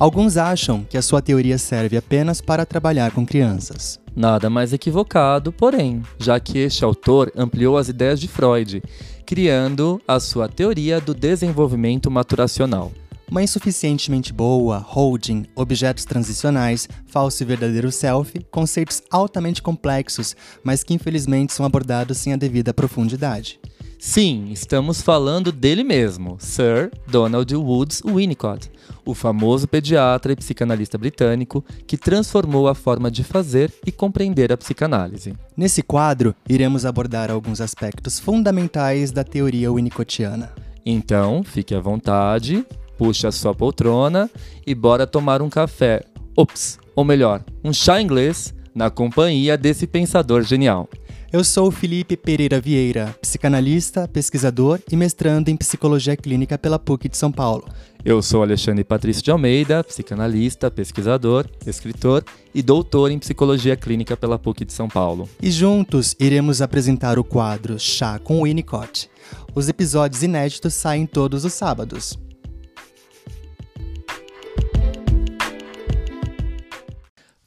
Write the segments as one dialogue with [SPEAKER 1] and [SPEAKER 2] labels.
[SPEAKER 1] Alguns acham que a sua teoria serve apenas para trabalhar com crianças.
[SPEAKER 2] Nada mais equivocado, porém, já que este autor ampliou as ideias de Freud, criando a sua teoria do desenvolvimento maturacional.
[SPEAKER 1] Uma insuficientemente boa, holding, objetos transicionais, falso e verdadeiro self, conceitos altamente complexos, mas que infelizmente são abordados sem a devida profundidade.
[SPEAKER 2] Sim, estamos falando dele mesmo, Sir Donald Woods Winnicott, o famoso pediatra e psicanalista britânico que transformou a forma de fazer e compreender a psicanálise.
[SPEAKER 1] Nesse quadro, iremos abordar alguns aspectos fundamentais da teoria winnicottiana.
[SPEAKER 2] Então, fique à vontade, puxe a sua poltrona e bora tomar um café. Ops, ou melhor, um chá inglês na companhia desse pensador genial.
[SPEAKER 1] Eu sou o Felipe Pereira Vieira, psicanalista, pesquisador e mestrando em psicologia clínica pela PUC de São Paulo.
[SPEAKER 2] Eu sou Alexandre Patrício de Almeida, psicanalista, pesquisador, escritor e doutor em psicologia clínica pela PUC de São Paulo.
[SPEAKER 1] E juntos iremos apresentar o quadro Chá com Winnicott. Os episódios inéditos saem todos os sábados.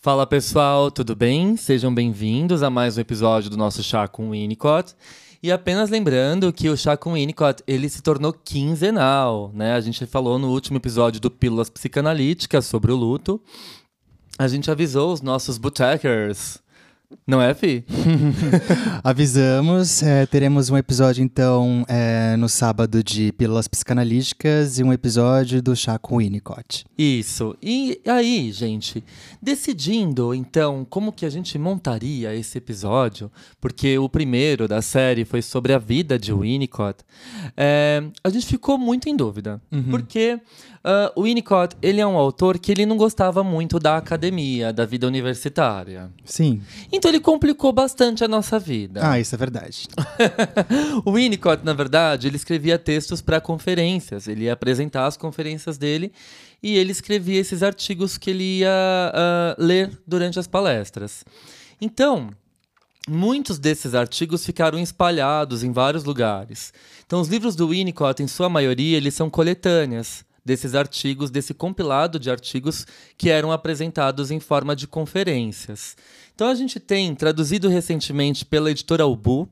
[SPEAKER 2] Fala pessoal, tudo bem? Sejam bem-vindos a mais um episódio do nosso Chá com Winnicott. E apenas lembrando que o Chá com Winnicott, ele se tornou quinzenal, né? A gente falou no último episódio do Pílulas Psicanalíticas sobre o luto. A gente avisou os nossos botechers não é, Fi?
[SPEAKER 1] Avisamos. É, teremos um episódio, então, é, no sábado de Pílulas Psicanalíticas e um episódio do Chá com Winnicott.
[SPEAKER 2] Isso. E aí, gente, decidindo, então, como que a gente montaria esse episódio, porque o primeiro da série foi sobre a vida de Winnicott, é, a gente ficou muito em dúvida. Uhum. Porque Uh, o Winnicott, ele é um autor que ele não gostava muito da academia, da vida universitária.
[SPEAKER 1] Sim.
[SPEAKER 2] Então ele complicou bastante a nossa vida.
[SPEAKER 1] Ah, isso é verdade.
[SPEAKER 2] o Winnicott, na verdade, ele escrevia textos para conferências. Ele ia apresentar as conferências dele e ele escrevia esses artigos que ele ia uh, ler durante as palestras. Então, muitos desses artigos ficaram espalhados em vários lugares. Então, os livros do Winnicott, em sua maioria, eles são coletâneas desses artigos, desse compilado de artigos que eram apresentados em forma de conferências. Então a gente tem traduzido recentemente pela editora Ubu,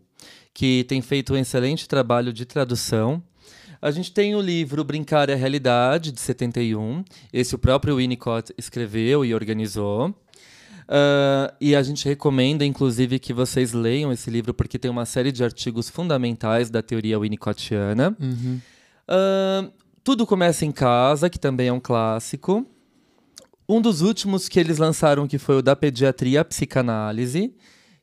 [SPEAKER 2] que tem feito um excelente trabalho de tradução. A gente tem o livro Brincar é a Realidade, de 71. Esse o próprio Winnicott escreveu e organizou. Uh, e a gente recomenda, inclusive, que vocês leiam esse livro, porque tem uma série de artigos fundamentais da teoria winnicottiana. Uhum. Uh, tudo Começa em Casa, que também é um clássico. Um dos últimos que eles lançaram, que foi o da Pediatria Psicanálise,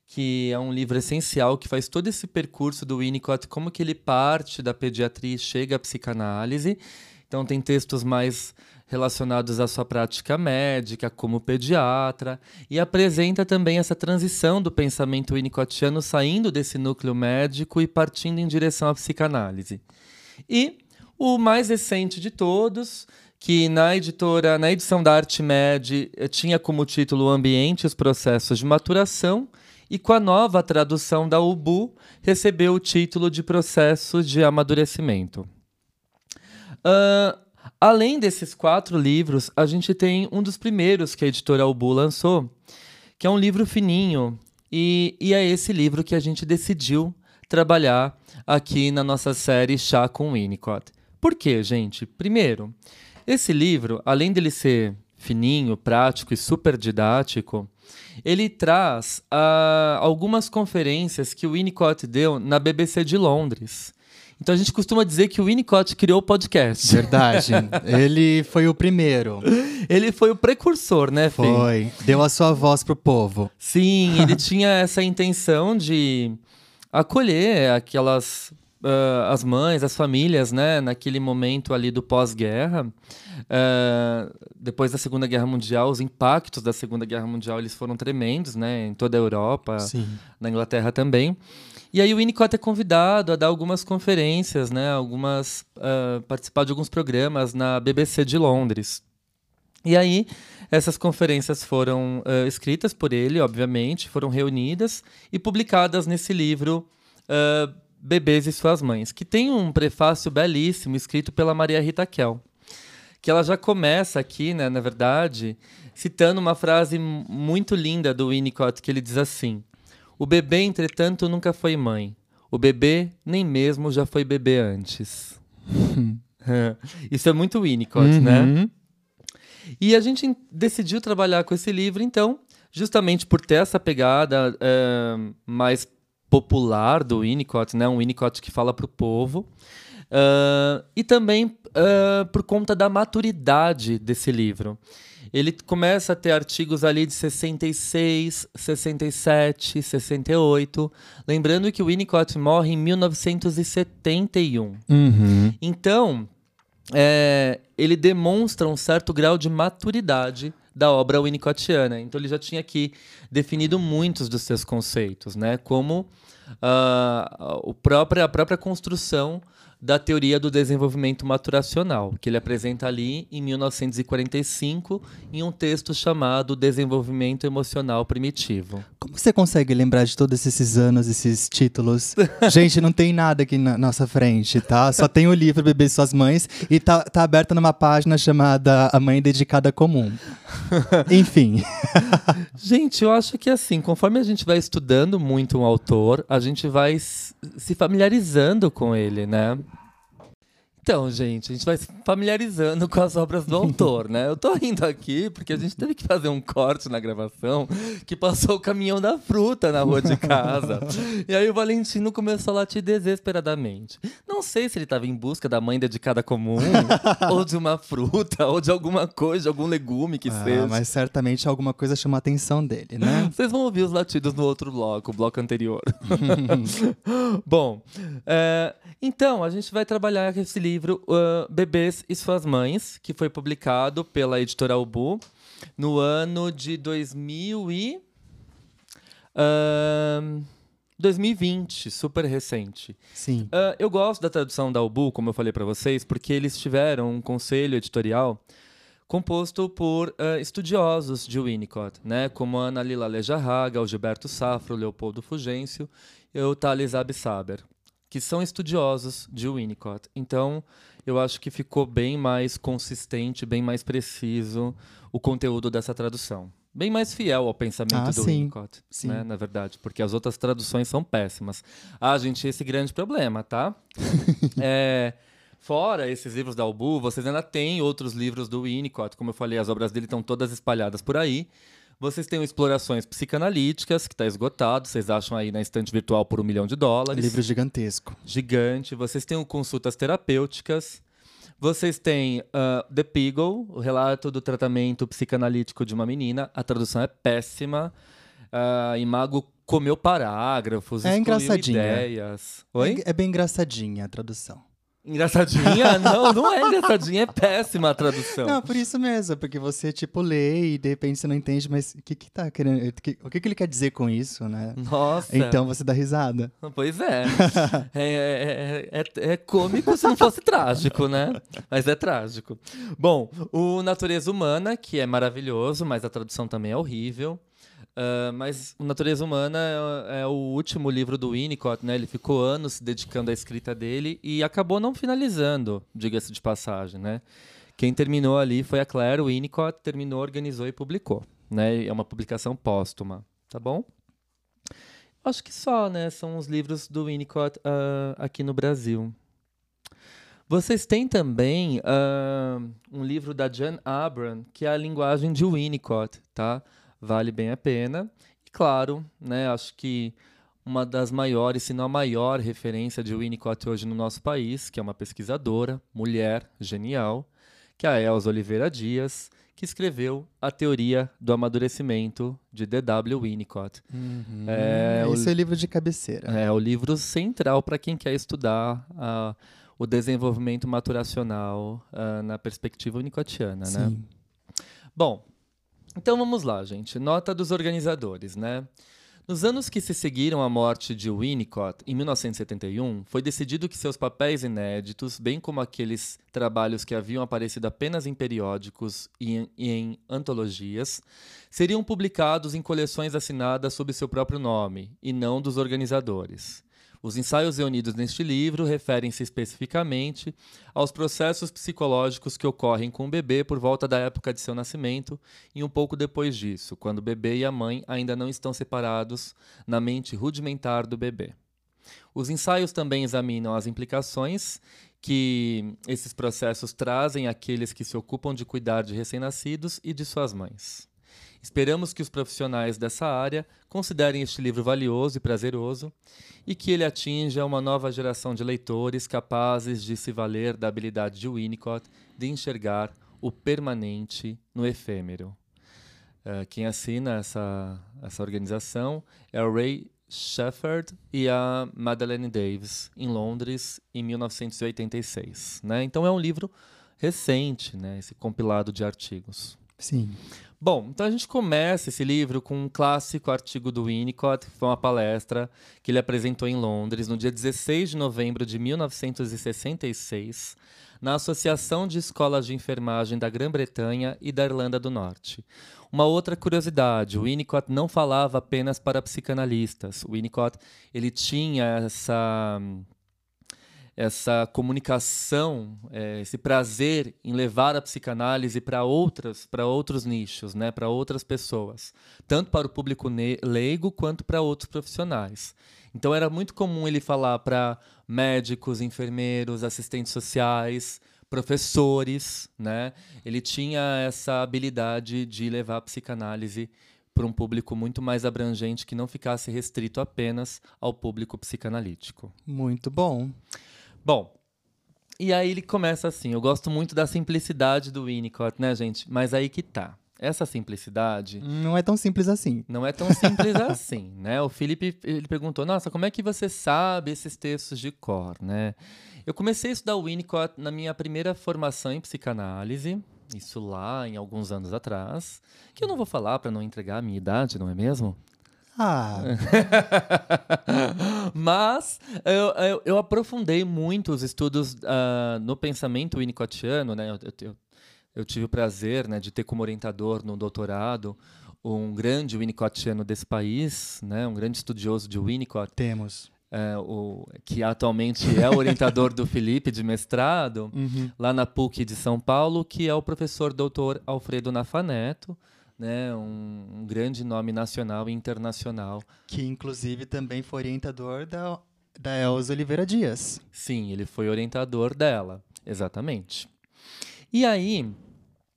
[SPEAKER 2] que é um livro essencial que faz todo esse percurso do Winnicott, como que ele parte da pediatria e chega à psicanálise. Então tem textos mais relacionados à sua prática médica como pediatra e apresenta também essa transição do pensamento winnicottiano saindo desse núcleo médico e partindo em direção à psicanálise. E o mais recente de todos, que na editora, na edição da Arte Med, eh, tinha como título Ambiente e os Processos de Maturação, e com a nova tradução da UBU, recebeu o título de Processo de Amadurecimento. Uh, além desses quatro livros, a gente tem um dos primeiros que a editora UBU lançou, que é um livro fininho, e, e é esse livro que a gente decidiu trabalhar aqui na nossa série Chá com Winnicott. Por quê, gente? Primeiro, esse livro, além dele ser fininho, prático e super didático, ele traz uh, algumas conferências que o Winnicott deu na BBC de Londres. Então a gente costuma dizer que o Winnicott criou o podcast.
[SPEAKER 1] Verdade. ele foi o primeiro.
[SPEAKER 2] Ele foi o precursor, né, Fê?
[SPEAKER 1] Foi. Deu a sua voz pro povo.
[SPEAKER 2] Sim, ele tinha essa intenção de acolher aquelas uh, as mães, as famílias, né, naquele momento ali do pós-guerra, uh, depois da Segunda Guerra Mundial, os impactos da Segunda Guerra Mundial eles foram tremendos, né, em toda a Europa, Sim. na Inglaterra também. E aí o Winnicott é convidado a dar algumas conferências, né, algumas uh, participar de alguns programas na BBC de Londres. E aí essas conferências foram uh, escritas por ele, obviamente, foram reunidas e publicadas nesse livro uh, Bebês e Suas Mães, que tem um prefácio belíssimo escrito pela Maria Rita Kell, que ela já começa aqui, né, na verdade, citando uma frase muito linda do Winnicott, que ele diz assim: O bebê, entretanto, nunca foi mãe. O bebê nem mesmo já foi bebê antes. Isso é muito Winnicott, né? uhum. né? E a gente decidiu trabalhar com esse livro, então, justamente por ter essa pegada é, mais popular do Winnicott, né? Um Winnicott que fala para o povo. Uh, e também uh, por conta da maturidade desse livro. Ele começa a ter artigos ali de 66, 67, 68. Lembrando que o Winnicott morre em 1971. Uhum. Então, é, ele demonstra um certo grau de maturidade da obra winnicottiana. Então ele já tinha aqui definido muitos dos seus conceitos, né? como uh, o próprio, a própria construção da teoria do desenvolvimento maturacional, que ele apresenta ali em 1945 em um texto chamado Desenvolvimento Emocional Primitivo.
[SPEAKER 1] Como você consegue lembrar de todos esses anos, esses títulos? Gente, não tem nada aqui na nossa frente, tá? Só tem o livro Bebê Suas Mães e tá, tá aberta numa página chamada A Mãe Dedicada Comum. Enfim.
[SPEAKER 2] gente, eu acho que assim, conforme a gente vai estudando muito um autor, a gente vai se familiarizando com ele, né? Então, gente, a gente vai se familiarizando com as obras do autor, né? Eu tô rindo aqui porque a gente teve que fazer um corte na gravação que passou o caminhão da fruta na rua de casa. e aí o Valentino começou a latir desesperadamente. Não sei se ele estava em busca da mãe dedicada comum, ou de uma fruta, ou de alguma coisa, de algum legume que ah, seja.
[SPEAKER 1] Mas certamente alguma coisa chamou a atenção dele, né?
[SPEAKER 2] Vocês vão ouvir os latidos no outro bloco, o bloco anterior. Bom, é, então a gente vai trabalhar esse livro livro uh, Bebês e Suas Mães, que foi publicado pela editora Ubu no ano de 2000 e, uh, 2020, super recente.
[SPEAKER 1] Sim.
[SPEAKER 2] Uh, eu gosto da tradução da Ubu, como eu falei para vocês, porque eles tiveram um conselho editorial composto por uh, estudiosos de Winnicott, né, como Ana Lila Lejarraga, o Gilberto Safro, Leopoldo Fugêncio e o Thales Absaber que são estudiosos de Winnicott. Então, eu acho que ficou bem mais consistente, bem mais preciso o conteúdo dessa tradução. Bem mais fiel ao pensamento ah, do sim, Winnicott, sim. Né, na verdade, porque as outras traduções são péssimas. Ah, gente, esse grande problema, tá? é, fora esses livros da Albu, vocês ainda têm outros livros do Winnicott. Como eu falei, as obras dele estão todas espalhadas por aí. Vocês têm Explorações Psicanalíticas, que está esgotado. Vocês acham aí na estante virtual por um milhão de dólares.
[SPEAKER 1] Livro gigantesco.
[SPEAKER 2] Gigante. Vocês têm Consultas Terapêuticas. Vocês têm uh, The Peagle, o relato do tratamento psicanalítico de uma menina. A tradução é péssima. Uh, Imago comeu parágrafos, é engraçadinha. ideias.
[SPEAKER 1] Oi? É, é bem engraçadinha a tradução.
[SPEAKER 2] Engraçadinha? não, não é engraçadinha, é péssima a tradução.
[SPEAKER 1] Não, por isso mesmo, porque você, tipo, lê e de repente você não entende, mas o que que tá querendo. O que que ele quer dizer com isso, né?
[SPEAKER 2] Nossa.
[SPEAKER 1] Então você dá risada.
[SPEAKER 2] Pois é. é, é, é, é, é cômico se não fosse trágico, né? Mas é trágico. Bom, o Natureza Humana, que é maravilhoso, mas a tradução também é horrível. Uh, mas Natureza Humana é, é, o último livro do Winnicott, né? Ele ficou anos se dedicando à escrita dele e acabou não finalizando, diga-se de passagem, né? Quem terminou ali foi a Claire Winnicott, terminou, organizou e publicou, né? É uma publicação póstuma, tá bom? Acho que só, né? São os livros do Winnicott uh, aqui no Brasil. Vocês têm também uh, um livro da Jan Abram, que é a linguagem de Winnicott, tá? Vale bem a pena. E claro, né, acho que uma das maiores, se não a maior referência de Winnicott hoje no nosso país, que é uma pesquisadora, mulher, genial, que é a Elza Oliveira Dias, que escreveu A Teoria do Amadurecimento de D.W. Winnicott.
[SPEAKER 1] Uhum. É, Esse o, é o livro de cabeceira.
[SPEAKER 2] É o livro central para quem quer estudar uh, o desenvolvimento maturacional uh, na perspectiva winnicottiana. Né? Sim. Né? Bom, então vamos lá, gente. Nota dos organizadores, né? Nos anos que se seguiram à morte de Winnicott, em 1971, foi decidido que seus papéis inéditos, bem como aqueles trabalhos que haviam aparecido apenas em periódicos e em, e em antologias, seriam publicados em coleções assinadas sob seu próprio nome, e não dos organizadores. Os ensaios reunidos neste livro referem-se especificamente aos processos psicológicos que ocorrem com o bebê por volta da época de seu nascimento e um pouco depois disso, quando o bebê e a mãe ainda não estão separados na mente rudimentar do bebê. Os ensaios também examinam as implicações que esses processos trazem àqueles que se ocupam de cuidar de recém-nascidos e de suas mães. Esperamos que os profissionais dessa área considerem este livro valioso e prazeroso e que ele atinja uma nova geração de leitores capazes de se valer da habilidade de Winnicott de enxergar o permanente no efêmero. Uh, quem assina essa, essa organização é o Ray Shefford e a Madeleine Davis, em Londres, em 1986. Né? Então é um livro recente, né? esse compilado de artigos.
[SPEAKER 1] Sim.
[SPEAKER 2] Bom, então a gente começa esse livro com um clássico artigo do Winnicott, que foi uma palestra que ele apresentou em Londres no dia 16 de novembro de 1966, na Associação de Escolas de Enfermagem da Grã-Bretanha e da Irlanda do Norte. Uma outra curiosidade, o Winnicott não falava apenas para psicanalistas. O Winnicott ele tinha essa essa comunicação, é, esse prazer em levar a psicanálise para outras, para outros nichos, né, para outras pessoas, tanto para o público leigo quanto para outros profissionais. Então era muito comum ele falar para médicos, enfermeiros, assistentes sociais, professores, né? Ele tinha essa habilidade de levar a psicanálise para um público muito mais abrangente que não ficasse restrito apenas ao público psicanalítico.
[SPEAKER 1] Muito bom.
[SPEAKER 2] Bom, e aí ele começa assim. Eu gosto muito da simplicidade do Winnicott, né, gente? Mas aí que tá. Essa simplicidade.
[SPEAKER 1] Não é tão simples assim.
[SPEAKER 2] Não é tão simples assim, né? O Felipe ele perguntou: Nossa, como é que você sabe esses textos de cor, né? Eu comecei a estudar o Winnicott na minha primeira formação em psicanálise, isso lá em alguns anos atrás, que eu não vou falar para não entregar a minha idade, não é mesmo?
[SPEAKER 1] Ah.
[SPEAKER 2] Mas eu, eu, eu, aprofundei muito os estudos uh, no pensamento winnicottiano, né? Eu, eu, eu, tive o prazer né, de ter como orientador no doutorado um grande winnicottiano desse país, né? Um grande estudioso de Winnicott.
[SPEAKER 1] Temos
[SPEAKER 2] é, o, que atualmente é o orientador do Felipe de mestrado, uhum. lá na PUC de São Paulo, que é o professor doutor Alfredo Nafaneto, né, um, um, grande nome nacional e internacional.
[SPEAKER 1] Que inclusive também foi orientador da, da Elza Oliveira Dias.
[SPEAKER 2] Sim, ele foi orientador dela, exatamente. E aí,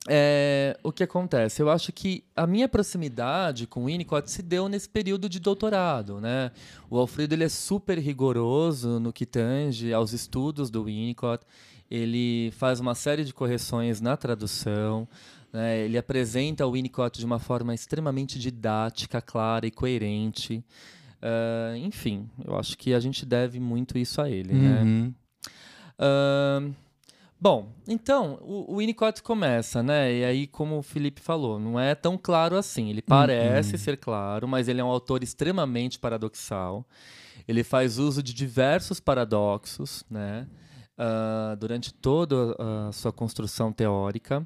[SPEAKER 2] é, o que acontece? Eu acho que a minha proximidade com o Winnicott se deu nesse período de doutorado. Né? O Alfredo ele é super rigoroso no que tange aos estudos do Winnicott. Ele faz uma série de correções na tradução. Né? Ele apresenta o Winnicott de uma forma extremamente didática, clara e coerente. Uh, enfim, eu acho que a gente deve muito isso a ele. Né? Uhum. Né? Uh, Bom, então, o, o Winnicott começa, né? E aí, como o Felipe falou, não é tão claro assim. Ele parece uhum. ser claro, mas ele é um autor extremamente paradoxal. Ele faz uso de diversos paradoxos, né? Uh, durante toda a sua construção teórica.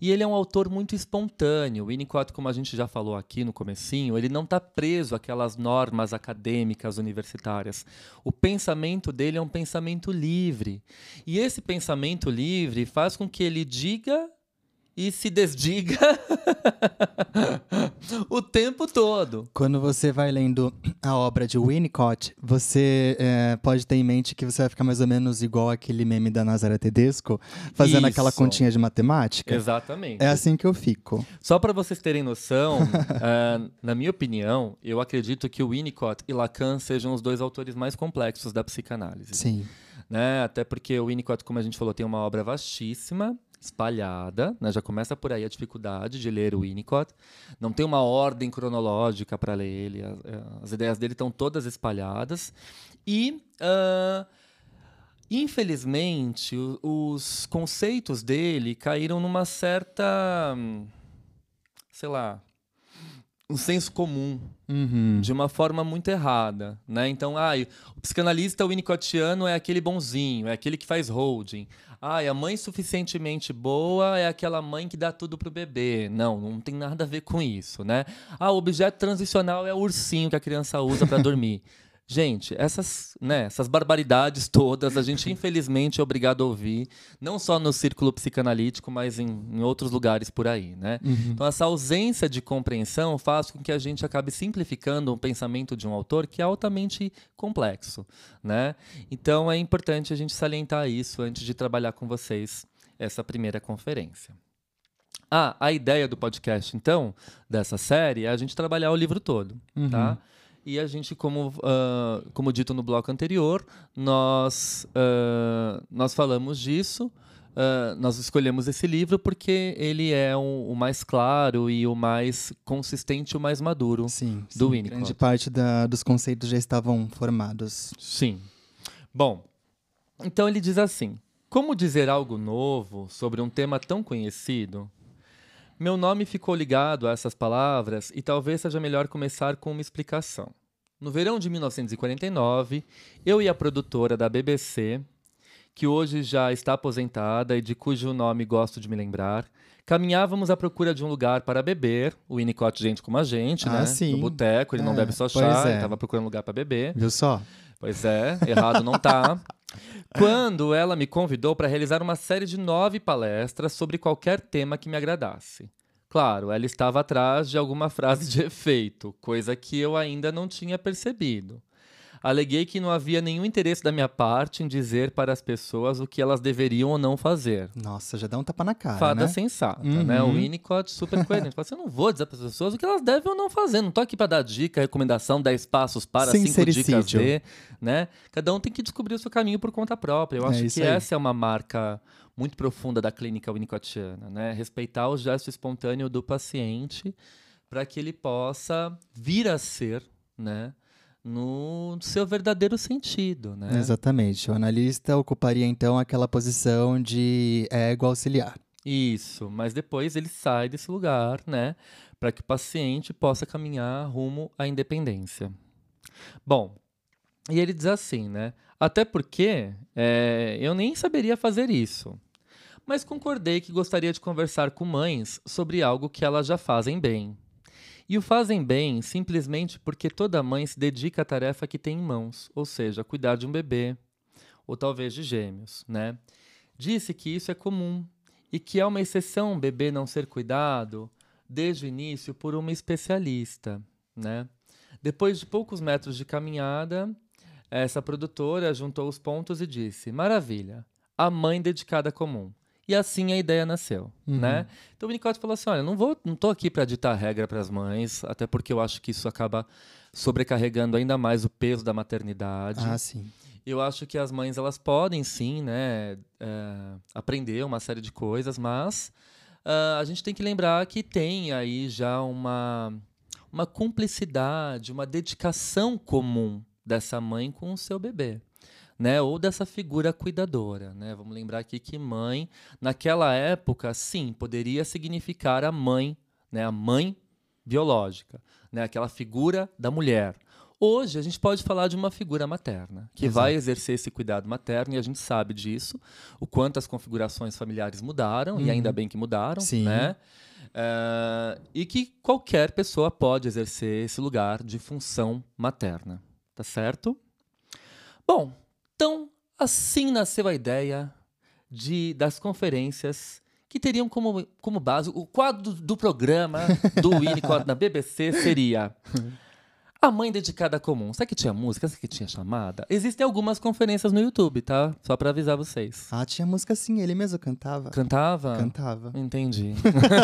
[SPEAKER 2] E ele é um autor muito espontâneo. O Winnicott, como a gente já falou aqui no comecinho, ele não está preso àquelas normas acadêmicas universitárias. O pensamento dele é um pensamento livre. E esse pensamento livre faz com que ele diga e se desdiga tempo todo.
[SPEAKER 1] Quando você vai lendo a obra de Winnicott, você é, pode ter em mente que você vai ficar mais ou menos igual aquele meme da Nazaré Tedesco, fazendo Isso. aquela continha de matemática.
[SPEAKER 2] Exatamente.
[SPEAKER 1] É assim que eu fico.
[SPEAKER 2] Só para vocês terem noção, uh, na minha opinião, eu acredito que o Winnicott e Lacan sejam os dois autores mais complexos da psicanálise.
[SPEAKER 1] Sim.
[SPEAKER 2] Né? Até porque o Winnicott, como a gente falou, tem uma obra vastíssima, espalhada, né? já começa por aí a dificuldade de ler o Winnicott. Não tem uma ordem cronológica para ler ele, as, as, ideias dele estão todas espalhadas. E, uh, infelizmente, os conceitos dele caíram numa certa. sei lá um senso comum uhum. de uma forma muito errada, né? Então, ah, o psicanalista winnicottiano é aquele bonzinho, é aquele que faz holding. Ah, a mãe suficientemente boa é aquela mãe que dá tudo pro bebê. Não, não tem nada a ver com isso, né? Ah, o objeto transicional é o ursinho que a criança usa para dormir. Gente, essas, né, essas barbaridades todas a gente infelizmente é obrigado a ouvir, não só no círculo psicanalítico, mas em, em outros lugares por aí, né?
[SPEAKER 1] Uhum.
[SPEAKER 2] Então essa ausência de compreensão faz com que a gente acabe simplificando um pensamento de um autor que é altamente complexo, né? Então é importante a gente salientar isso antes de trabalhar com vocês essa primeira conferência. Ah, a ideia do podcast, então, dessa série, é a gente trabalhar o livro todo,
[SPEAKER 1] Uhum.
[SPEAKER 2] tá? E a gente, como, ah, como dito no bloco anterior, nós, ah, nós falamos disso, ah, nós escolhemos esse livro porque ele é o, o mais claro e o mais consistente, o mais maduro.
[SPEAKER 1] Sim,
[SPEAKER 2] Do
[SPEAKER 1] sim,
[SPEAKER 2] Winnicott.
[SPEAKER 1] grande parte da- dos conceitos já estavam formados.
[SPEAKER 2] Sim. Bom, então ele diz assim: Como dizer algo novo sobre um tema tão conhecido? Meu nome ficou ligado a essas palavras e talvez seja melhor começar com uma explicação. No verão de 1949, eu e a produtora da BBC, que hoje já está aposentada e de cujo nome gosto de me lembrar, caminhávamos à procura de um lugar para beber. O Winnicott, gente como a gente,
[SPEAKER 1] Ah,
[SPEAKER 2] né?
[SPEAKER 1] sim.
[SPEAKER 2] No boteco, ele não
[SPEAKER 1] É,
[SPEAKER 2] bebe só chá, ele
[SPEAKER 1] é.
[SPEAKER 2] estava procurando um lugar para beber.
[SPEAKER 1] Viu só?
[SPEAKER 2] Pois é, errado não tá. Quando ela me convidou para realizar uma série de nove palestras sobre qualquer tema que me agradasse. Claro, ela estava atrás de alguma frase de efeito, coisa que eu ainda não tinha percebido. Aleguei que não havia nenhum interesse da minha parte em dizer para as pessoas o que elas deveriam ou não fazer.
[SPEAKER 1] Nossa, já dá um tapa na cara,
[SPEAKER 2] Fada
[SPEAKER 1] né?
[SPEAKER 2] sensata, né? O
[SPEAKER 1] Uhum.
[SPEAKER 2] Winnicott super coerente. Fala assim, eu não vou dizer para as pessoas o que elas devem ou não fazer. Não tô aqui para dar dica, recomendação, 10 passos para, cinco dicas de, né? Cada um tem que descobrir o seu caminho por conta própria. Eu
[SPEAKER 1] É
[SPEAKER 2] acho
[SPEAKER 1] isso
[SPEAKER 2] que
[SPEAKER 1] aí.
[SPEAKER 2] essa é uma marca muito profunda da clínica winnicottiana, né? Respeitar o gesto espontâneo do paciente para que ele possa vir a ser, né? No seu verdadeiro sentido, né?
[SPEAKER 1] Exatamente. O analista ocuparia então aquela posição de ego auxiliar.
[SPEAKER 2] Isso, mas depois ele sai desse lugar, né, para que o paciente possa caminhar rumo à independência. Bom, e ele diz assim, né? Até porque é, eu nem saberia fazer isso. Mas concordei que gostaria de conversar com mães sobre algo que elas já fazem bem. E o fazem bem simplesmente porque toda mãe se dedica à tarefa que tem em mãos, ou seja, cuidar de um bebê, ou talvez de gêmeos, né? Disse que isso é comum e que é uma exceção um bebê não ser cuidado desde o início por uma especialista, né? Depois de poucos metros de caminhada, essa produtora juntou os pontos e disse: "Maravilha, a mãe dedicada comum". E assim a ideia nasceu,
[SPEAKER 1] Uhum.
[SPEAKER 2] né? Então o Winnicott falou assim: olha, não vou, não tô aqui para ditar regra para as mães, até porque eu acho que isso acaba sobrecarregando ainda mais o peso da maternidade.
[SPEAKER 1] Ah, sim.
[SPEAKER 2] Eu acho que as mães elas podem sim, né, é, aprender uma série de coisas, mas ah, a gente tem que lembrar que tem aí já uma uma cumplicidade, uma dedicação comum dessa mãe com o seu bebê. Né, ou dessa figura cuidadora, né? Vamos lembrar aqui que mãe, naquela época, sim, poderia significar a mãe, né? A mãe biológica, né? Aquela figura da mulher. Hoje a gente pode falar de uma figura materna que
[SPEAKER 1] Exato.
[SPEAKER 2] vai exercer esse cuidado materno e a gente sabe disso, o quanto as configurações familiares mudaram e ainda bem que mudaram,
[SPEAKER 1] Sim.
[SPEAKER 2] né? Eh, e que qualquer pessoa pode exercer esse lugar de função materna, tá certo? Bom, então assim nasceu a ideia de das conferências que teriam como, como base o quadro do programa do Winnicott na BBC seria a mãe dedicada comum. Sabe que tinha música? Sabe que tinha chamada? Existem algumas conferências no YouTube, tá? Só pra avisar vocês.
[SPEAKER 1] Ah, tinha música sim, ele mesmo cantava.
[SPEAKER 2] Cantava?
[SPEAKER 1] Cantava.
[SPEAKER 2] Entendi.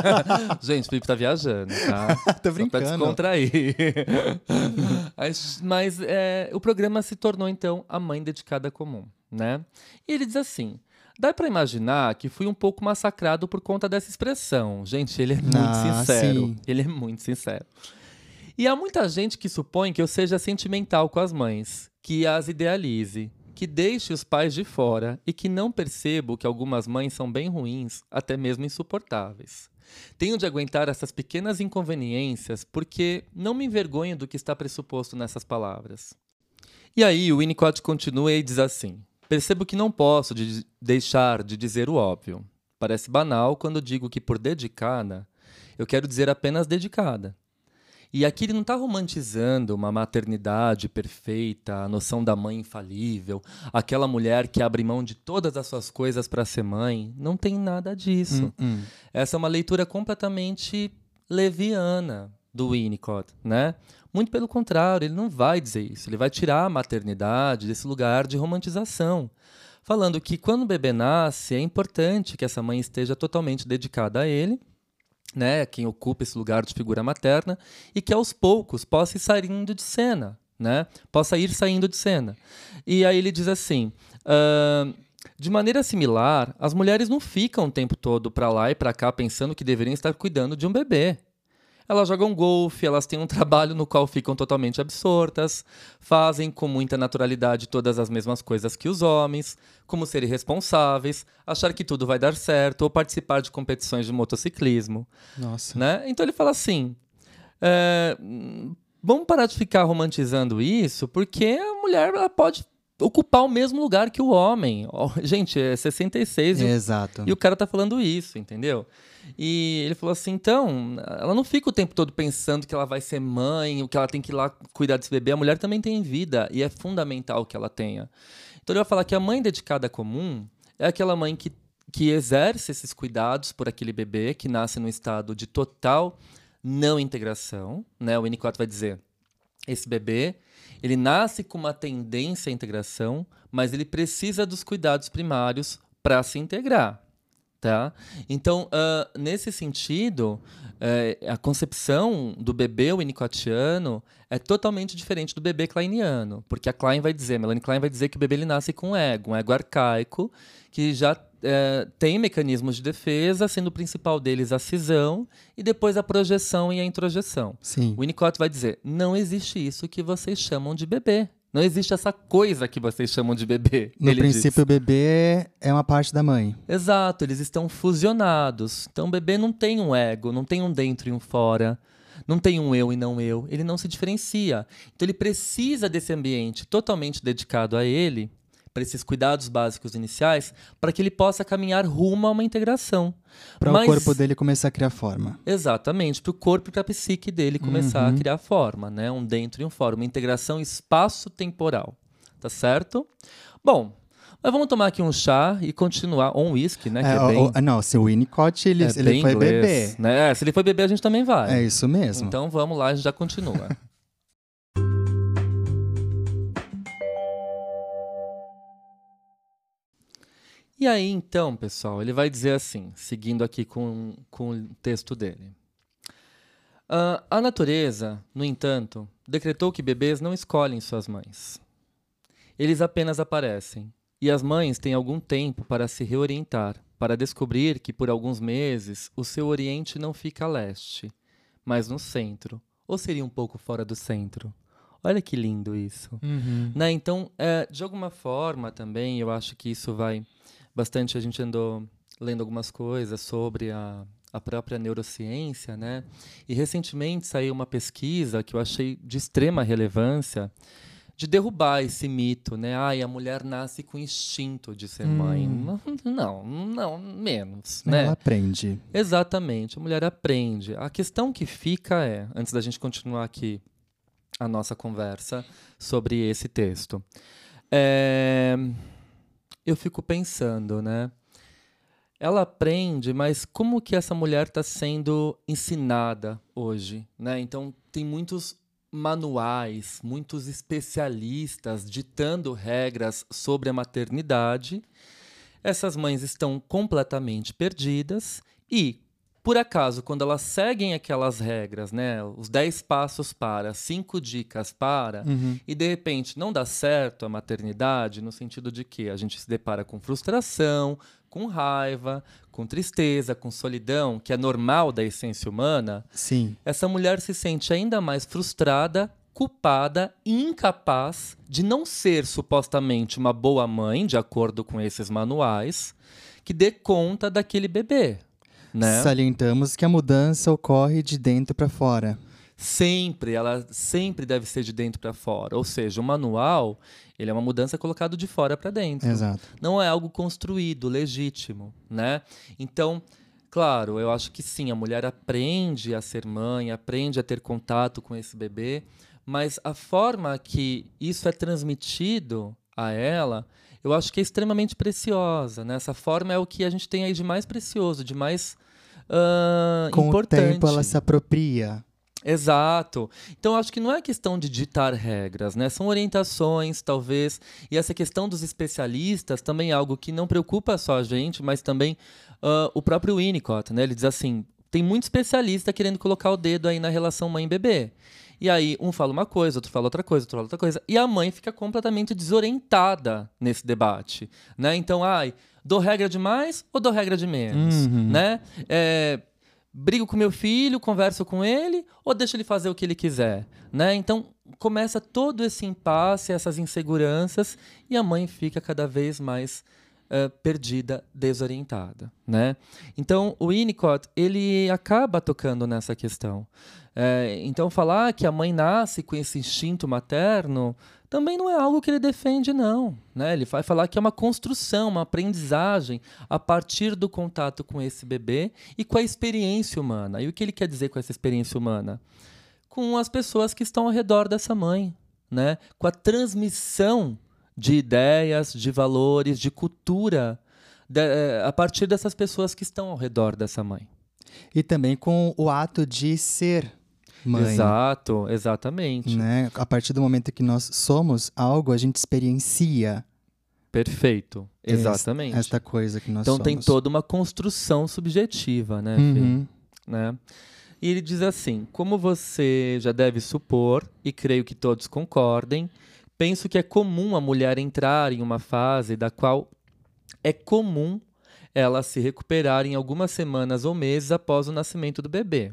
[SPEAKER 2] Gente, o Felipe tá viajando, tá?
[SPEAKER 1] Tô
[SPEAKER 2] Só pra
[SPEAKER 1] brincando.
[SPEAKER 2] descontrair. mas mas, é, o programa se tornou, então, a mãe dedicada comum, né? E ele diz assim... Dá pra imaginar que fui um pouco massacrado por conta dessa expressão. Gente, ele é muito
[SPEAKER 1] Ah,
[SPEAKER 2] sincero.
[SPEAKER 1] sim.
[SPEAKER 2] Ele é muito sincero. E há muita gente que supõe que eu seja sentimental com as mães, que as idealize, que deixe os pais de fora e que não percebo que algumas mães são bem ruins, até mesmo insuportáveis. Tenho de aguentar essas pequenas inconveniências porque não me envergonho do que está pressuposto nessas palavras. E aí o Winnicott continua e diz assim: Percebo que não posso de- deixar de dizer o óbvio. Parece banal quando digo que por dedicada eu quero dizer apenas dedicada. E aqui ele não está romantizando uma maternidade perfeita, a noção da mãe infalível, aquela mulher que abre mão de todas as suas coisas para ser mãe. Não tem nada disso.
[SPEAKER 1] Hum, hum.
[SPEAKER 2] Essa é uma leitura completamente leviana do Winnicott, né? Muito pelo contrário, ele não vai dizer isso. Ele vai tirar a maternidade desse lugar de romantização, falando que quando o bebê nasce é importante que essa mãe esteja totalmente dedicada a ele, né? Quem ocupa esse lugar de figura materna e que aos poucos possa ir saindo de cena, né? Possa ir saindo de cena. E aí ele diz assim. Uh, de maneira similar, as mulheres não ficam o tempo todo para lá e para cá pensando que deveriam estar cuidando de um bebê. Elas jogam golfe, elas têm um trabalho no qual ficam totalmente absortas, fazem com muita naturalidade todas as mesmas coisas que os homens, como ser irresponsáveis, achar que tudo vai dar certo ou participar de competições de motociclismo.
[SPEAKER 1] Nossa.
[SPEAKER 2] Né? Então ele fala assim: é, vamos parar de ficar romantizando isso, porque a mulher ela pode ocupar o mesmo lugar que o homem. Gente, é 66 e,
[SPEAKER 1] Exato.
[SPEAKER 2] e o cara tá falando isso, entendeu? E ele falou assim: então, ela não fica o tempo todo pensando que ela vai ser mãe, que ela tem que ir lá cuidar desse bebê. A mulher também tem vida e é fundamental que ela tenha. Então ele vai falar que a mãe dedicada comum é aquela mãe que, que exerce esses cuidados por aquele bebê que nasce num estado de total não integração. Né? O Winnicott vai dizer: esse bebê ele nasce com uma tendência à integração, mas ele precisa dos cuidados primários para se integrar. Tá? Então, uh, nesse sentido, uh, a concepção do bebê winnicottiano é totalmente diferente do bebê kleiniano, porque a Klein vai dizer, Melanie Klein vai dizer que o bebê ele nasce com um ego, um ego arcaico, que já uh, tem mecanismos de defesa, sendo o principal deles a cisão e depois a projeção e a introjeção.
[SPEAKER 1] Sim.
[SPEAKER 2] O Winnicott vai dizer, não existe isso que vocês chamam de bebê. Não existe essa coisa que vocês chamam de bebê.
[SPEAKER 1] No princípio, diz. o bebê é uma parte da mãe.
[SPEAKER 2] Exato, eles estão fusionados. Então, o bebê não tem um ego, não tem um dentro e um fora. Não tem um eu e não eu. Ele não se diferencia. Então, ele precisa desse ambiente totalmente dedicado a ele para esses cuidados básicos iniciais, para que ele possa caminhar rumo a uma integração.
[SPEAKER 1] Para o corpo dele começar a criar forma.
[SPEAKER 2] Exatamente, para o corpo e para a psique dele começar uhum. a criar forma, né? Um dentro e um fora, uma integração espaço-temporal. Tá certo? Bom, mas vamos tomar aqui um chá e continuar. Ou um whisky, né?
[SPEAKER 1] É,
[SPEAKER 2] é bem,
[SPEAKER 1] o, não, se o Winnicott ele,
[SPEAKER 2] é
[SPEAKER 1] ele foi
[SPEAKER 2] inglês,
[SPEAKER 1] beber.
[SPEAKER 2] Né? É, se ele foi beber, a gente também vai.
[SPEAKER 1] É isso mesmo.
[SPEAKER 2] Então vamos lá, a gente já continua. E aí, então, pessoal, ele vai dizer assim, seguindo aqui com, com o texto dele. Uh, a natureza, no entanto, decretou que bebês não escolhem suas mães. Eles apenas aparecem, e as mães têm algum tempo para se reorientar, para descobrir que por alguns meses o seu oriente não fica a leste, mas no centro, ou seria um pouco fora do centro. Olha que lindo isso.
[SPEAKER 1] Uhum.
[SPEAKER 2] Né? Então, é, de alguma forma também, eu acho que isso vai bastante, a gente andou lendo algumas coisas sobre a, a própria neurociência, né? E recentemente saiu uma pesquisa que eu achei de extrema relevância de derrubar esse mito, né? Ai, a mulher nasce com instinto de ser hum. mãe. Não, não, menos, né?
[SPEAKER 1] Ela aprende.
[SPEAKER 2] Exatamente, a mulher aprende. A questão que fica é, antes da gente continuar aqui a nossa conversa sobre esse texto, é eu fico pensando, né? Ela aprende, mas como que essa mulher está sendo ensinada hoje, né? Então tem muitos manuais, muitos especialistas ditando regras sobre a maternidade. Essas mães estão completamente perdidas e por acaso, quando elas seguem aquelas regras, né, os 10 passos para, 5 dicas para,
[SPEAKER 1] uhum.
[SPEAKER 2] e de repente não dá certo a maternidade, no sentido de que a gente se depara com frustração, com raiva, com tristeza, com solidão, que é normal da essência humana,
[SPEAKER 1] Sim.
[SPEAKER 2] essa mulher se sente ainda mais frustrada, culpada e incapaz de não ser supostamente uma boa mãe, de acordo com esses manuais, que dê conta daquele bebê. Né?
[SPEAKER 1] Salientamos que a mudança ocorre de dentro para fora.
[SPEAKER 2] Sempre, ela sempre deve ser de dentro para fora. Ou seja, o manual, ele é uma mudança colocada de fora para dentro.
[SPEAKER 1] Exato.
[SPEAKER 2] Não é algo construído, legítimo, né? Então, Claro, eu acho que sim, a mulher aprende a ser mãe, aprende a ter contato com esse bebê, mas a forma que isso é transmitido a ela, eu acho que é extremamente preciosa. Né? Essa forma é o que a gente tem aí de mais precioso, de mais uh,
[SPEAKER 1] com
[SPEAKER 2] importante.
[SPEAKER 1] o tempo ela se apropria.
[SPEAKER 2] Exato. Então, acho que não é questão de ditar regras, né? São orientações, talvez. E essa questão dos especialistas também é algo que não preocupa só a gente, mas também uh, o próprio Winnicott, né? Ele diz assim: tem muito especialista querendo colocar o dedo aí na relação mãe-bebê. E aí, um fala uma coisa, outro fala outra coisa, outro fala outra coisa. E a mãe fica completamente desorientada nesse debate. Né? Então, ai, dou regra de mais ou dou regra de menos?
[SPEAKER 1] Uhum.
[SPEAKER 2] Né? É, brigo com meu filho, converso com ele ou deixo ele fazer o que ele quiser? Né? Então, começa todo esse impasse, essas inseguranças, e a mãe fica cada vez mais Uh, perdida, desorientada, né? Então o Winnicott ele acaba tocando nessa questão. É, então, falar que a mãe nasce com esse instinto materno também não é algo que ele defende, não. Né? Ele vai falar que é uma construção, uma aprendizagem a partir do contato com esse bebê e com a experiência humana. E o que ele quer dizer com essa experiência humana? Com as pessoas que estão ao redor dessa mãe, né? com a transmissão de ideias, de valores, de cultura de, eh, a partir dessas pessoas que estão ao redor dessa mãe.
[SPEAKER 1] E também com o ato de ser mãe.
[SPEAKER 2] Exato, exatamente.
[SPEAKER 1] Né? A partir do momento que nós somos algo, a gente experiencia.
[SPEAKER 2] Perfeito, exatamente.
[SPEAKER 1] Esta coisa que nós
[SPEAKER 2] então
[SPEAKER 1] somos.
[SPEAKER 2] tem toda uma construção subjetiva, né,
[SPEAKER 1] uhum.
[SPEAKER 2] né? E ele diz assim: como você já deve supor, e creio que todos concordem, penso que é comum a mulher entrar em uma fase da qual é comum ela se recuperar em algumas semanas ou meses após o nascimento do bebê.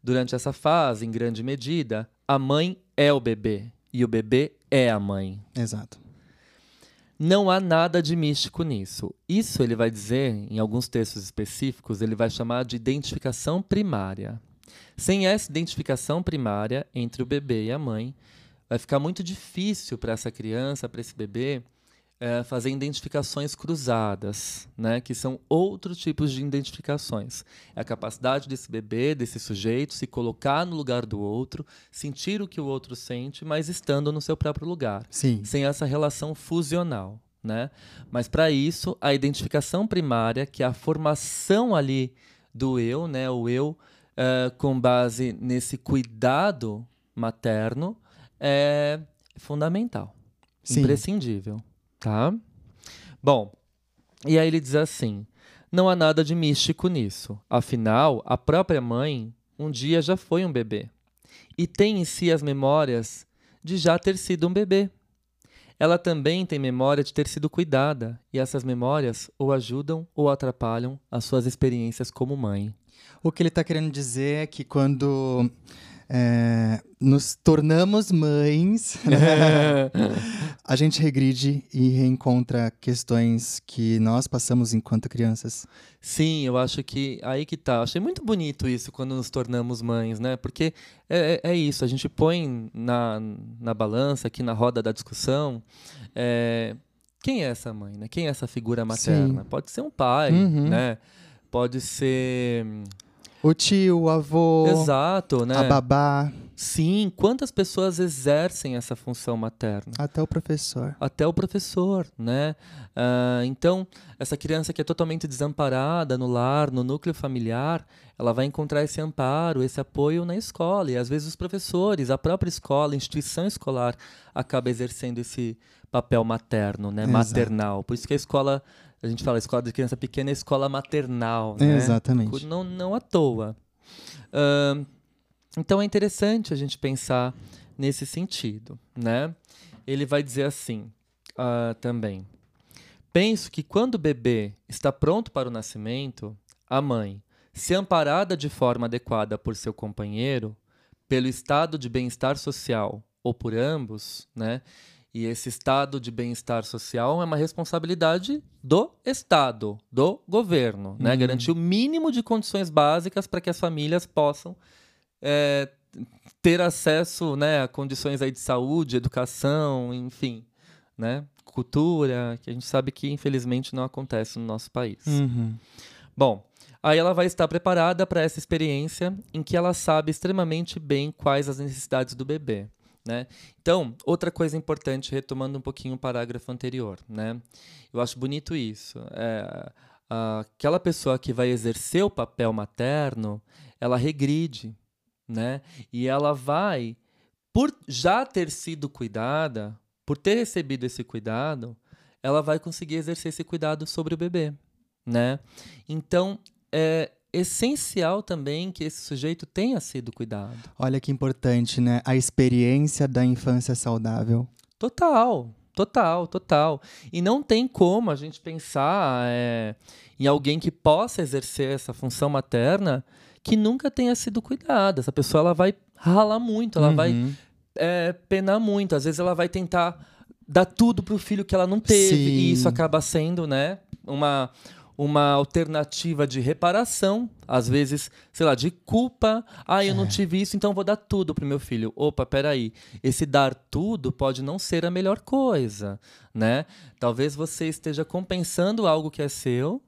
[SPEAKER 2] Durante essa fase, em grande medida, a mãe é o bebê e o bebê é a mãe.
[SPEAKER 1] Exato.
[SPEAKER 2] Não há nada de místico nisso. Isso ele vai dizer, em alguns textos específicos, ele vai chamar de identificação primária. Sem essa identificação primária entre o bebê e a mãe, vai ficar muito difícil para essa criança, para esse bebê, é, fazer identificações cruzadas, né, que são outros tipos de identificações. É a capacidade desse bebê, desse sujeito, se colocar no lugar do outro, sentir o que o outro sente, mas estando no seu próprio lugar,
[SPEAKER 1] Sim.
[SPEAKER 2] sem essa relação fusional. Né? Mas para isso, a identificação primária, que é a formação ali do eu, né, o eu uh, com base nesse cuidado materno, é fundamental,
[SPEAKER 1] Sim.
[SPEAKER 2] imprescindível. Tá? Bom, e aí ele diz assim: não há nada de místico nisso. Afinal, a própria mãe um dia já foi um bebê e tem em si as memórias de já ter sido um bebê. Ela também tem memória de ter sido cuidada, e essas memórias ou ajudam ou atrapalham as suas experiências como mãe.
[SPEAKER 1] O que ele está querendo dizer é que quando é, nos tornamos mães, né? a gente regride e reencontra questões que nós passamos enquanto crianças.
[SPEAKER 2] Sim, eu acho que aí que tá. Achei muito bonito isso quando nos tornamos mães, né? Porque é, é, é isso, a gente põe na, na balança, aqui na roda da discussão, é, quem é essa mãe, né? Quem é essa figura materna?
[SPEAKER 1] Sim.
[SPEAKER 2] Pode ser um pai,
[SPEAKER 1] Uhum.
[SPEAKER 2] né? Pode ser
[SPEAKER 1] O tio, o avô,
[SPEAKER 2] Exato, né?
[SPEAKER 1] a babá,
[SPEAKER 2] Sim, quantas pessoas exercem essa função materna?
[SPEAKER 1] até o professor.
[SPEAKER 2] Até o professor, né? Ah, então, essa criança que é totalmente desamparada no lar, no núcleo familiar, ela vai encontrar esse amparo, esse apoio na escola. E às vezes os professores, a própria escola, a instituição escolar, acaba exercendo esse papel materno, né?
[SPEAKER 1] Exato.
[SPEAKER 2] Maternal. Por isso que a escola, a gente fala, escola de criança pequena é escola maternal, né?
[SPEAKER 1] Exatamente.
[SPEAKER 2] Não, não à toa. Ahn, então é interessante a gente pensar nesse sentido, né? Ele vai dizer assim ah, também. Penso que quando o bebê está pronto para o nascimento, a mãe, se amparada de forma adequada por seu companheiro, pelo estado de bem-estar social ou por ambos, né? E esse estado de bem-estar social é uma responsabilidade do Estado, do governo, né? Garantir o mínimo de condições básicas para que as famílias possam é, ter acesso né, a condições aí de saúde, educação, enfim, né? Cultura, que a gente sabe que infelizmente não acontece no nosso país.
[SPEAKER 1] Uhum.
[SPEAKER 2] Bom, Aí ela vai estar preparada para essa experiência em que ela sabe extremamente bem quais as necessidades do bebê. Né? Então, outra coisa importante, retomando um pouquinho o parágrafo anterior, né? eu acho bonito isso. É, aquela pessoa que vai exercer o papel materno, ela regride, né? E ela vai, por já ter sido cuidada, por ter recebido esse cuidado, ela vai conseguir exercer esse cuidado sobre o bebê, né? Então, é essencial também que esse sujeito tenha sido cuidado.
[SPEAKER 1] Olha que importante, né? A experiência da infância saudável.
[SPEAKER 2] Total, total, total. E não tem como a gente pensar é, em alguém que possa exercer essa função materna que nunca tenha sido cuidada. Essa pessoa ela vai ralar muito, ela uhum. vai é, penar muito. Às vezes ela vai tentar dar tudo para o filho que ela não teve. Sim. E isso acaba sendo, né, uma, uma alternativa de reparação, às vezes, sei lá, de culpa. Ah, eu é. não tive isso, então vou dar tudo pro meu filho. Opa, peraí. Esse dar tudo pode não ser a melhor coisa, né? Talvez você esteja compensando algo que é seu,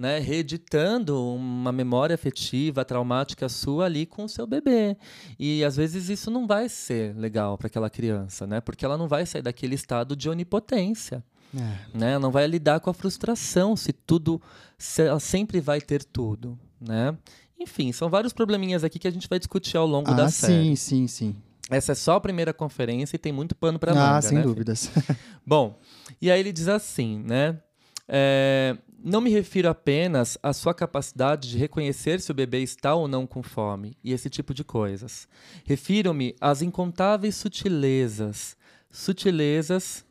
[SPEAKER 2] né, reeditando uma memória afetiva, traumática sua ali com o seu bebê. E às vezes isso não vai ser legal para aquela criança, né? Porque ela não vai sair daquele estado de onipotência. É. Né? Não vai lidar com a frustração se tudo, se ela sempre vai ter tudo, né? Enfim, são vários probleminhas aqui que a gente vai discutir ao longo
[SPEAKER 1] ah,
[SPEAKER 2] da
[SPEAKER 1] série. Sim, sim, sim.
[SPEAKER 2] Essa é só a primeira conferência e tem muito pano para
[SPEAKER 1] manga,
[SPEAKER 2] Ah,
[SPEAKER 1] sem
[SPEAKER 2] né,
[SPEAKER 1] dúvidas.
[SPEAKER 2] Bom, e aí ele diz assim, né? É, não me refiro apenas à sua capacidade de reconhecer se o bebê está ou não com fome e esse tipo de coisas. Refiro-me às incontáveis sutilezas, sutilezas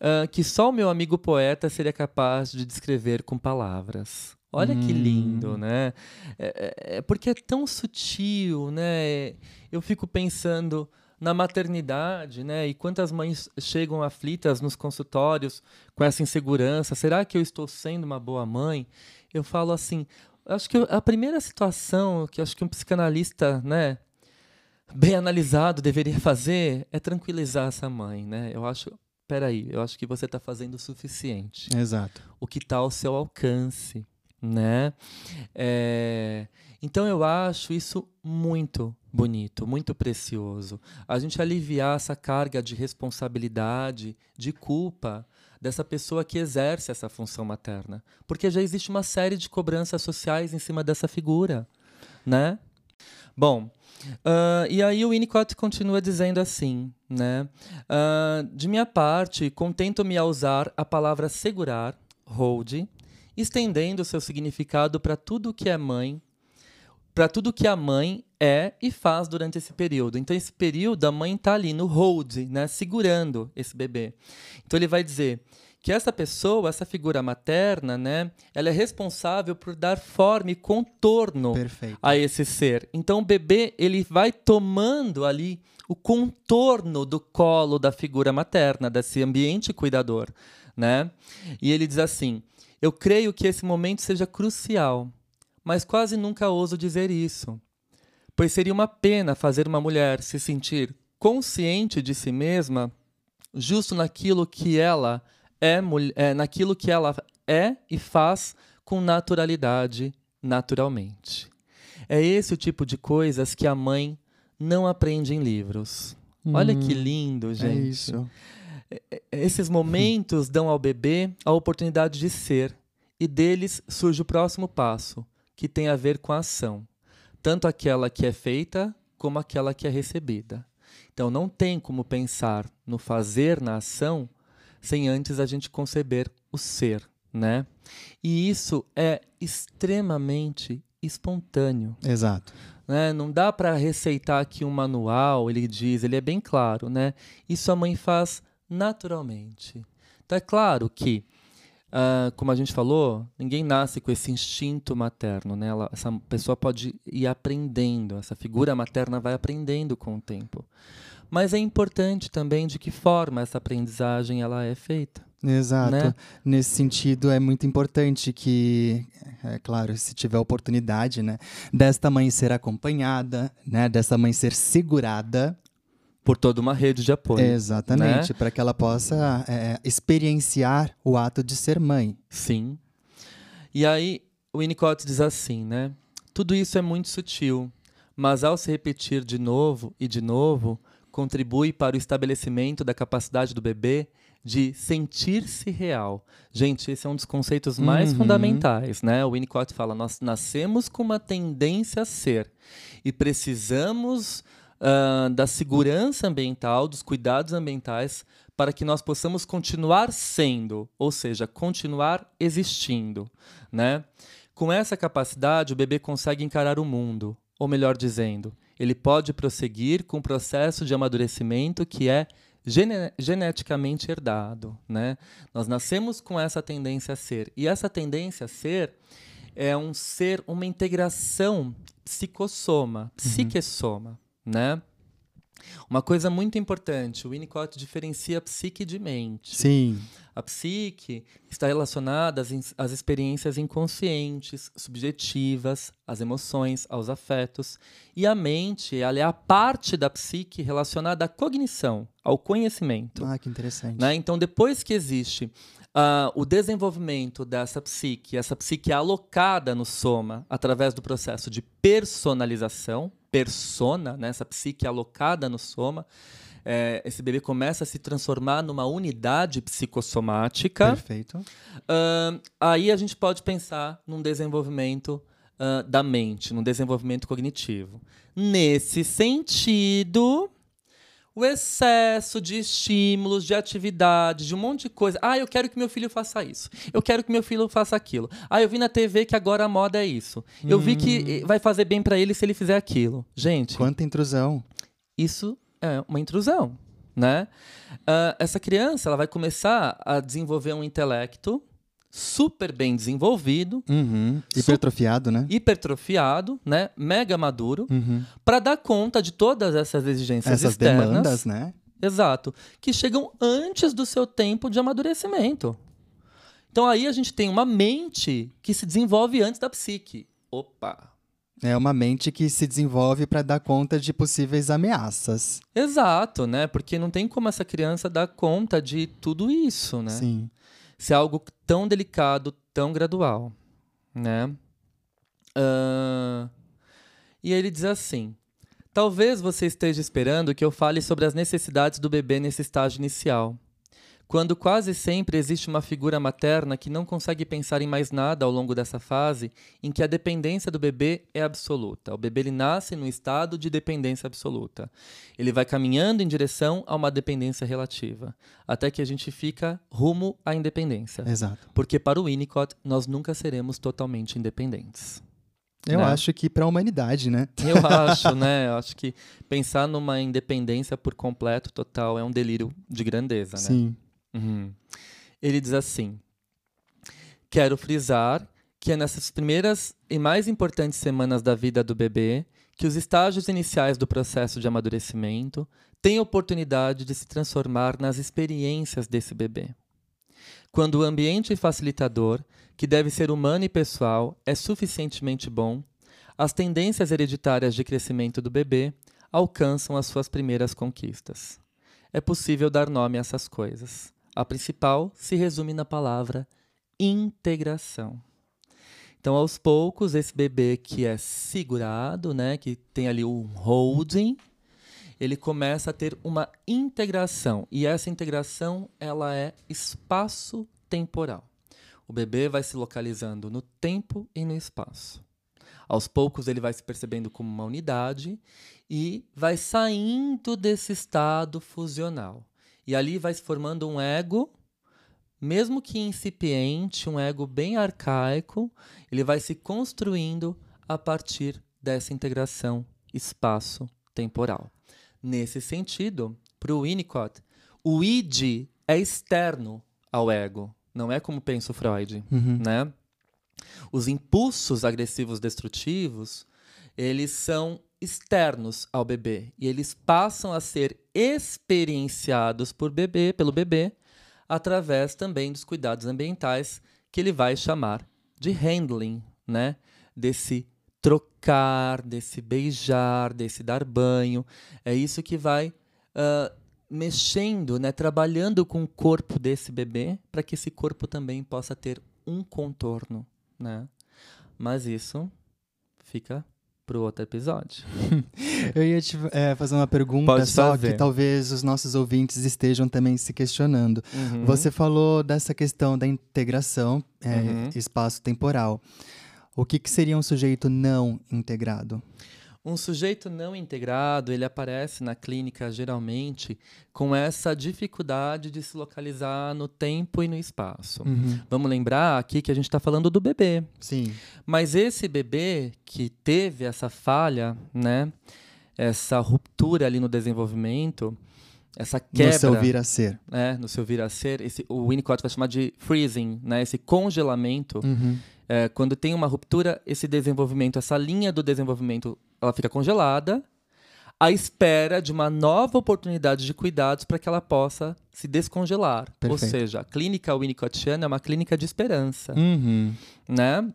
[SPEAKER 2] uh, que só o meu amigo poeta seria capaz de descrever com palavras. Olha hum. que lindo, né? É, é, é, porque é tão sutil, né? Eu fico pensando na maternidade, né? E quantas mães chegam aflitas nos consultórios com essa insegurança? Será que eu estou sendo uma boa mãe? Eu falo assim, acho que a primeira situação que acho que um psicanalista, né, bem analisado deveria fazer é tranquilizar essa mãe, né? Eu acho, peraí, eu acho que você está fazendo o suficiente.
[SPEAKER 1] Exato.
[SPEAKER 2] O que está ao seu alcance, né? É, então eu acho isso muito bonito, muito precioso. A gente aliviar essa carga de responsabilidade, de culpa dessa pessoa que exerce essa função materna, porque já existe uma série de cobranças sociais em cima dessa figura, né? Bom, uh, e aí o Winnicott continua dizendo assim, né? Uh, de minha parte, contento-me a usar a palavra segurar, hold, estendendo seu significado para tudo que é mãe, para tudo que a mãe é e faz durante esse período. Então, esse período, a mãe está ali no hold, né, segurando esse bebê. Então, ele vai dizer que essa pessoa, essa figura materna, né, ela é responsável por dar forma e contorno
[SPEAKER 1] Perfeito.
[SPEAKER 2] a esse ser. Então, o bebê ele vai tomando ali o contorno do colo da figura materna, desse ambiente cuidador, né? E ele diz assim: "Eu creio que esse momento seja crucial mas quase nunca ouso dizer isso, pois seria uma pena fazer uma mulher se sentir consciente de si mesma justo naquilo que ela é, é naquilo que ela é e faz com naturalidade, naturalmente. É esse o tipo de coisas que a mãe não aprende em livros. Hum, Olha que hum, lindo, é gente.
[SPEAKER 1] É isso.
[SPEAKER 2] Esses momentos dão ao bebê a oportunidade de ser, e deles surge o próximo passo, que tem a ver com a ação, tanto aquela que é feita como aquela que é recebida. Então não tem como pensar no fazer na ação sem antes a gente conceber o ser, né? E isso é extremamente espontâneo.
[SPEAKER 1] Exato.
[SPEAKER 2] Né? Não dá para receitar aqui um manual, ele diz, ele é bem claro, né? Isso a mãe faz naturalmente. Então é claro que Uh, como a gente falou, ninguém nasce com esse instinto materno, né? Ela, essa pessoa pode ir aprendendo, essa figura materna vai aprendendo com o tempo. Mas é importante também de que forma essa aprendizagem ela é feita.
[SPEAKER 1] Exato.
[SPEAKER 2] Né?
[SPEAKER 1] Nesse sentido, é muito importante que, é claro, se tiver oportunidade, né, desta mãe ser acompanhada, né, dessa mãe ser segurada,
[SPEAKER 2] por toda uma rede de apoio.
[SPEAKER 1] Exatamente,
[SPEAKER 2] né?
[SPEAKER 1] para que ela possa é, experienciar o ato de ser mãe.
[SPEAKER 2] Sim. E aí, o Winnicott diz assim, né? Tudo isso é muito sutil, mas ao se repetir de novo e de novo, contribui para o estabelecimento da capacidade do bebê de sentir-se real. Gente, esse é um dos conceitos mais
[SPEAKER 1] Uhum.
[SPEAKER 2] fundamentais, né? O Winnicott fala: nós nascemos com uma tendência a ser e precisamos ah, da segurança ambiental, dos cuidados ambientais, para que nós possamos continuar sendo, ou seja, continuar existindo, né? Com essa capacidade, o bebê consegue encarar o mundo, ou melhor dizendo, ele pode prosseguir com o processo de amadurecimento que é gene- geneticamente herdado, né? Nós nascemos com essa tendência a ser, e essa tendência a ser é um ser, uma integração psicossoma, psiquessoma, né? Uma coisa muito importante, o Winnicott diferencia psique de mente.
[SPEAKER 1] Sim.
[SPEAKER 2] A psique está relacionada às, às experiências inconscientes, subjetivas, às emoções, aos afetos. E a mente ela é a parte da psique relacionada à cognição, ao conhecimento.
[SPEAKER 1] Ah, que interessante.
[SPEAKER 2] Né? Então, depois que existe ah, o desenvolvimento dessa psique, essa psique é alocada no soma através do processo de personalização, persona, né? essa psique alocada no soma, é, esse bebê começa a se transformar numa unidade psicossomática.
[SPEAKER 1] Perfeito.
[SPEAKER 2] Ahn, aí a gente pode pensar num desenvolvimento ah, da mente, num desenvolvimento cognitivo. Nesse sentido, o excesso de estímulos, de atividades, de um monte de coisa. Ah, eu quero que meu filho faça isso. Eu quero que meu filho faça aquilo. Ah, eu vi na TV que agora a moda é isso. Eu vi que eh, vai fazer bem para ele se ele fizer aquilo. Gente,
[SPEAKER 1] Quanta intrusão.
[SPEAKER 2] isso é uma intrusão, né? Ah, essa criança ela vai começar a desenvolver um intelecto super bem desenvolvido,
[SPEAKER 1] Uhum. Hipertrofiado, né?
[SPEAKER 2] hipertrofiado, né? Mega maduro,
[SPEAKER 1] Uhum.
[SPEAKER 2] para dar conta de todas essas exigências
[SPEAKER 1] Essas
[SPEAKER 2] externas.
[SPEAKER 1] demandas, né?
[SPEAKER 2] Exato. Que chegam antes do seu tempo de amadurecimento. Então aí a gente tem uma mente que se desenvolve antes da psique. Opa!
[SPEAKER 1] É uma mente que se desenvolve para dar conta de possíveis ameaças.
[SPEAKER 2] Exato, né? Porque não tem como essa criança dar conta de tudo isso, né?
[SPEAKER 1] Sim.
[SPEAKER 2] Se é algo tão delicado, tão gradual, né? Ah, E ele diz assim: Talvez você esteja esperando que eu fale sobre as necessidades do bebê nesse estágio inicial. Quando quase sempre existe uma figura materna que não consegue pensar em mais nada ao longo dessa fase, em que a dependência do bebê é absoluta. O bebê ele nasce num estado de dependência absoluta. Ele vai caminhando em direção a uma dependência relativa, até que a gente fica rumo à independência.
[SPEAKER 1] Exato.
[SPEAKER 2] Porque para o Winnicott, nós nunca seremos totalmente independentes.
[SPEAKER 1] Eu
[SPEAKER 2] Né?
[SPEAKER 1] acho que para a humanidade, né?
[SPEAKER 2] Eu acho, né? Eu acho que pensar numa independência por completo, total, é um delírio de grandeza, né?
[SPEAKER 1] Sim.
[SPEAKER 2] Uhum. Ele diz assim: Quero frisar que é nessas primeiras e mais importantes semanas da vida do bebê que os estágios iniciais do processo de amadurecimento têm oportunidade de se transformar nas experiências desse bebê. Quando o ambiente facilitador, que deve ser humano e pessoal, é suficientemente bom, as tendências hereditárias de crescimento do bebê alcançam as suas primeiras conquistas. É possível dar nome a essas coisas. A principal se resume na palavra integração. Então, aos poucos, esse bebê que é segurado, né, que tem ali um holding, ele começa a ter uma integração. E essa integração, ela é espaço-temporal. O bebê vai se localizando no tempo e no espaço. Aos poucos, ele vai se percebendo como uma unidade e vai saindo desse estado fusional. E ali vai se formando um ego, mesmo que incipiente, um ego bem arcaico, ele vai se construindo a partir dessa integração espaço-temporal. Nesse sentido, para o Winnicott, o id é externo ao ego, não é como pensa o Freud,
[SPEAKER 1] Uhum.
[SPEAKER 2] né? Os impulsos agressivos destrutivos, eles são externos ao bebê e eles passam a ser experienciados por bebê, pelo bebê, através também dos cuidados ambientais que ele vai chamar de handling, né? Desse trocar, desse beijar, desse dar banho. É isso que vai ah, mexendo, né? Trabalhando com o corpo desse bebê para que esse corpo também possa ter um contorno, né? Mas isso fica pro outro episódio.
[SPEAKER 1] Eu ia te é, fazer uma pergunta
[SPEAKER 2] Pode
[SPEAKER 1] só
[SPEAKER 2] fazer.
[SPEAKER 1] que talvez os nossos ouvintes estejam também se questionando.
[SPEAKER 2] Uhum.
[SPEAKER 1] Você falou dessa questão da integração é,
[SPEAKER 2] Uhum.
[SPEAKER 1] espaço-temporal. O que, que seria um sujeito não integrado?
[SPEAKER 2] Um sujeito não integrado, ele aparece na clínica geralmente com essa dificuldade de se localizar no tempo e no espaço. Vamos lembrar aqui que a gente está falando do bebê.
[SPEAKER 1] Sim.
[SPEAKER 2] Mas esse bebê que teve essa falha, né? Essa ruptura ali no desenvolvimento, essa quebra
[SPEAKER 1] No seu vir a ser.
[SPEAKER 2] né, no seu vir a ser, esse, o Winnicott vai chamar de freezing, né, esse congelamento.
[SPEAKER 1] Uhum.
[SPEAKER 2] É, quando tem uma ruptura, esse desenvolvimento, essa linha do desenvolvimento, ela fica congelada, à espera de uma nova oportunidade de cuidados para que ela possa se descongelar. Ou
[SPEAKER 1] Perfeito.
[SPEAKER 2] seja, a clínica Winnicottiana é uma clínica de esperança,
[SPEAKER 1] Uhum.
[SPEAKER 2] né?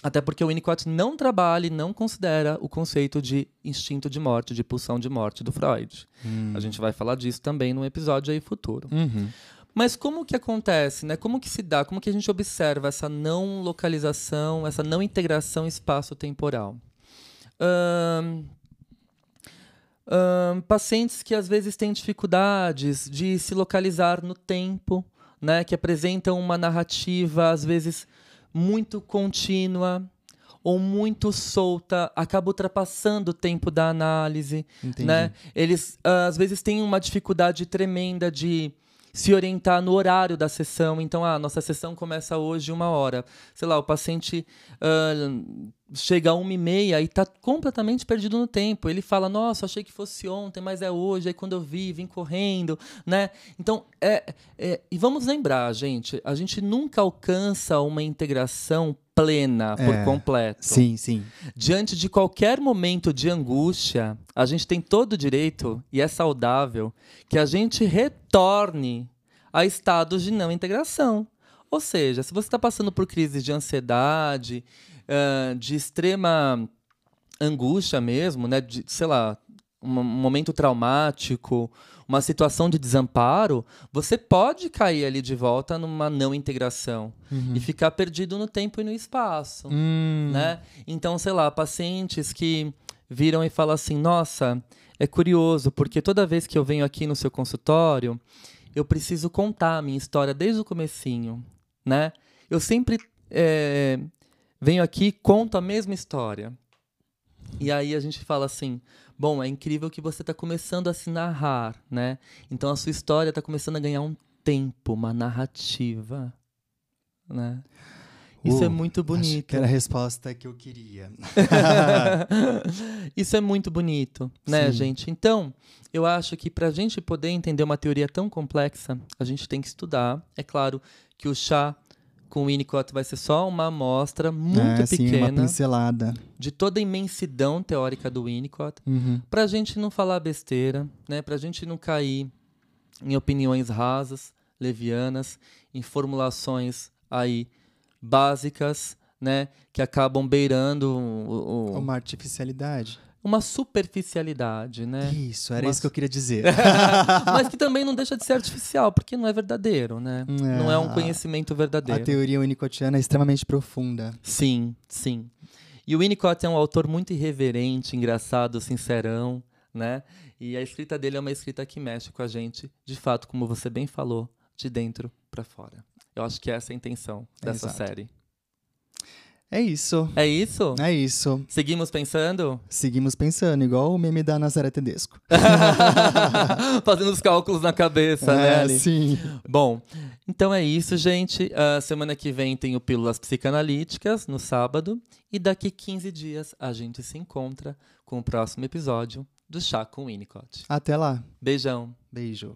[SPEAKER 2] Até porque o Winnicott não trabalha e não considera o conceito de instinto de morte, de pulsão de morte do Freud.
[SPEAKER 1] Hum.
[SPEAKER 2] A gente vai falar disso também num episódio aí futuro.
[SPEAKER 1] Uhum.
[SPEAKER 2] Mas como que acontece, né? Como que se dá? Como que a gente observa essa não localização, essa não integração espaço-temporal? Ahn, pacientes que às vezes têm dificuldades de se localizar no tempo, né? Que apresentam uma narrativa às vezes muito contínua ou muito solta, acaba ultrapassando o tempo da análise
[SPEAKER 1] Entendi.
[SPEAKER 2] né? Eles ah, às vezes têm uma dificuldade tremenda de se orientar no horário da sessão. Então, a nossa sessão começa hoje uma hora. Sei lá, o paciente ah, chega a uma e meia e está completamente perdido no tempo. Ele fala, nossa, achei que fosse ontem, mas é hoje. Aí quando eu vi, vim correndo, né? Então, é, é- e vamos lembrar, gente, a gente nunca alcança uma integração plena por
[SPEAKER 1] É,
[SPEAKER 2] completo
[SPEAKER 1] Sim, sim.
[SPEAKER 2] diante de qualquer momento de angústia, a gente tem todo o direito, e é saudável, que a gente retorne a estados de não integração. Ou seja, se você está passando por crises de ansiedade, ah, de extrema angústia mesmo, né? De, sei lá, um momento traumático, uma situação de desamparo, você pode cair ali de volta numa não integração e ficar perdido no tempo e no espaço
[SPEAKER 1] Hum,
[SPEAKER 2] né? Então, sei lá, pacientes que viram e falam assim: nossa, é curioso, porque toda vez que eu venho aqui no seu consultório, eu preciso contar a minha história desde o comecinho, né? Eu sempre é, venho aqui conto a mesma história. E aí a gente fala assim: bom, é incrível que você está começando a se narrar, né? Então a sua história está começando a ganhar um tempo, uma narrativa, né? Isso é
[SPEAKER 1] Uh,
[SPEAKER 2] muito
[SPEAKER 1] Acho
[SPEAKER 2] bonito.
[SPEAKER 1] que era a resposta que eu queria.
[SPEAKER 2] Isso é muito bonito, né,
[SPEAKER 1] Sim.
[SPEAKER 2] gente? Então, eu acho que para a gente poder entender uma teoria tão complexa, a gente tem que estudar. É claro que o chá com o Winnicott vai ser só uma amostra muito
[SPEAKER 1] é, sim, uma
[SPEAKER 2] pequena
[SPEAKER 1] pincelada.
[SPEAKER 2] de toda a imensidão teórica do Winnicott,
[SPEAKER 1] Uhum.
[SPEAKER 2] para a gente não falar besteira, né? Para a gente não cair em opiniões rasas, levianas, em formulações aí básicas, né? Que acabam beirando o- o-
[SPEAKER 1] Uma artificialidade.
[SPEAKER 2] Uma superficialidade, né?
[SPEAKER 1] Isso, era
[SPEAKER 2] Mas-
[SPEAKER 1] isso que eu queria dizer.
[SPEAKER 2] Mas que também não deixa de ser artificial, porque não é verdadeiro, né? Não é um
[SPEAKER 1] É,
[SPEAKER 2] conhecimento
[SPEAKER 1] A
[SPEAKER 2] verdadeiro.
[SPEAKER 1] teoria unicotiana é extremamente profunda.
[SPEAKER 2] Sim, sim. E o Winnicott é um autor muito irreverente, engraçado, sincerão, né? E a escrita dele é uma escrita que mexe com a gente, de fato, como você bem falou, de dentro para fora. Eu acho que essa é a intenção dessa
[SPEAKER 1] Exato.
[SPEAKER 2] série.
[SPEAKER 1] É isso.
[SPEAKER 2] É isso?
[SPEAKER 1] É isso.
[SPEAKER 2] Seguimos pensando?
[SPEAKER 1] Seguimos pensando, igual o meme da Nazaré Tedesco.
[SPEAKER 2] Fazendo os cálculos na cabeça, né?
[SPEAKER 1] é,
[SPEAKER 2] ali.
[SPEAKER 1] sim.
[SPEAKER 2] Bom, então é isso, gente. A semana que vem tem o Pílulas Psicanalíticas, no sábado. E daqui 15 dias a gente se encontra com o próximo episódio do Chá com Winnicott.
[SPEAKER 1] Até lá.
[SPEAKER 2] Beijão.
[SPEAKER 1] Beijo.